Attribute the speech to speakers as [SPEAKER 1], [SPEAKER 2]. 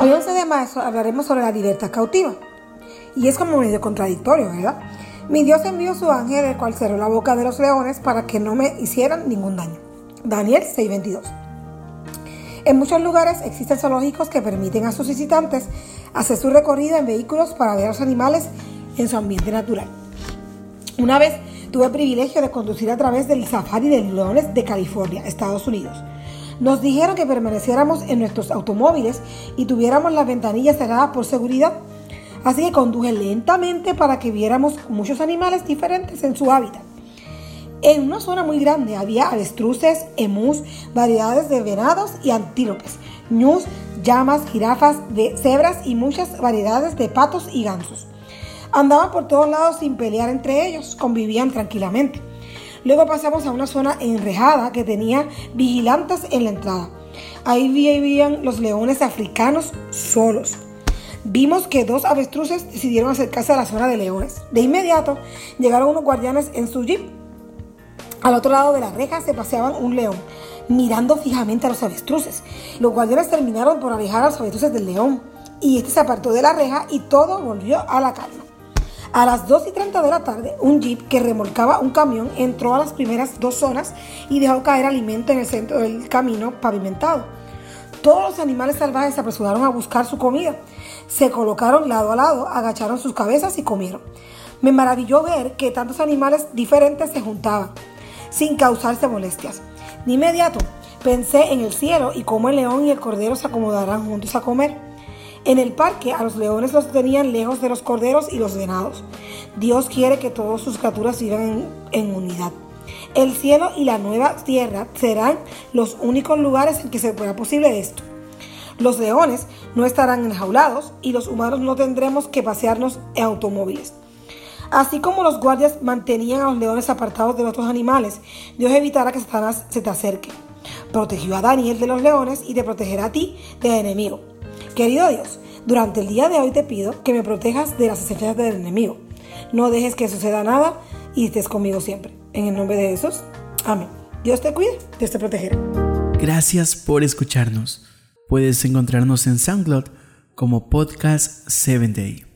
[SPEAKER 1] Hoy 11 de marzo hablaremos sobre la libertad cautiva. Y es como medio contradictorio, ¿verdad? Mi Dios envió su ángel, el cual cerró la boca de los leones para que no me hicieran ningún daño. Daniel 6:22. En muchos lugares existen zoológicos que permiten a sus visitantes hacer su recorrido en vehículos para ver a los animales en su ambiente natural. Una vez tuve el privilegio de conducir a través del safari de leones de California, Estados Unidos. Nos dijeron que permaneciéramos en nuestros automóviles y tuviéramos las ventanillas cerradas por seguridad. Así que conduje lentamente para que viéramos muchos animales diferentes en su hábitat. En una zona muy grande había avestruces, emus, variedades de venados y antílopes, ñus, llamas, jirafas, de cebras y muchas variedades de patos y gansos. Andaban por todos lados sin pelear entre ellos, convivían tranquilamente. Luego pasamos a una zona enrejada que tenía vigilantes en la entrada. Ahí vivían los leones africanos solos. Vimos que dos avestruces decidieron acercarse a la zona de leones. De inmediato llegaron unos guardianes en su jeep al otro lado de la reja se paseaban un león, mirando fijamente a los avestruces. Los guardianes terminaron por alejar a los avestruces del león, y este se apartó de la reja y todo volvió a la calma. A las 2 y 30 de la tarde, un jeep que remolcaba un camión entró a las primeras dos zonas y dejó caer alimento en el centro del camino pavimentado. Todos los animales salvajes se apresuraron a buscar su comida. Se colocaron lado a lado, agacharon sus cabezas y comieron. Me maravilló ver que tantos animales diferentes se juntaban sin causarse molestias. De inmediato pensé en el cielo y cómo el león y el cordero se acomodarán juntos a comer. En el parque a los leones los tenían lejos de los corderos y los venados. Dios quiere que todas sus criaturas vivan en, unidad. El cielo y la nueva tierra serán los únicos lugares en que se pueda posible esto. Los leones no estarán enjaulados y los humanos no tendremos que pasearnos en automóviles. Así como los guardias mantenían a los leones apartados de otros animales, Dios evitará que Satanás se te acerque. Protegió a Daniel de los leones y te protegerá a ti del enemigo. Querido Dios, durante el día de hoy te pido que me protejas de las acechanzas del enemigo. No dejes que suceda nada y estés conmigo siempre. En el nombre de Jesús. Amén. Dios te cuide, Dios te protegerá.
[SPEAKER 2] Gracias por escucharnos. Puedes encontrarnos en SoundCloud como Podcast 7 Day.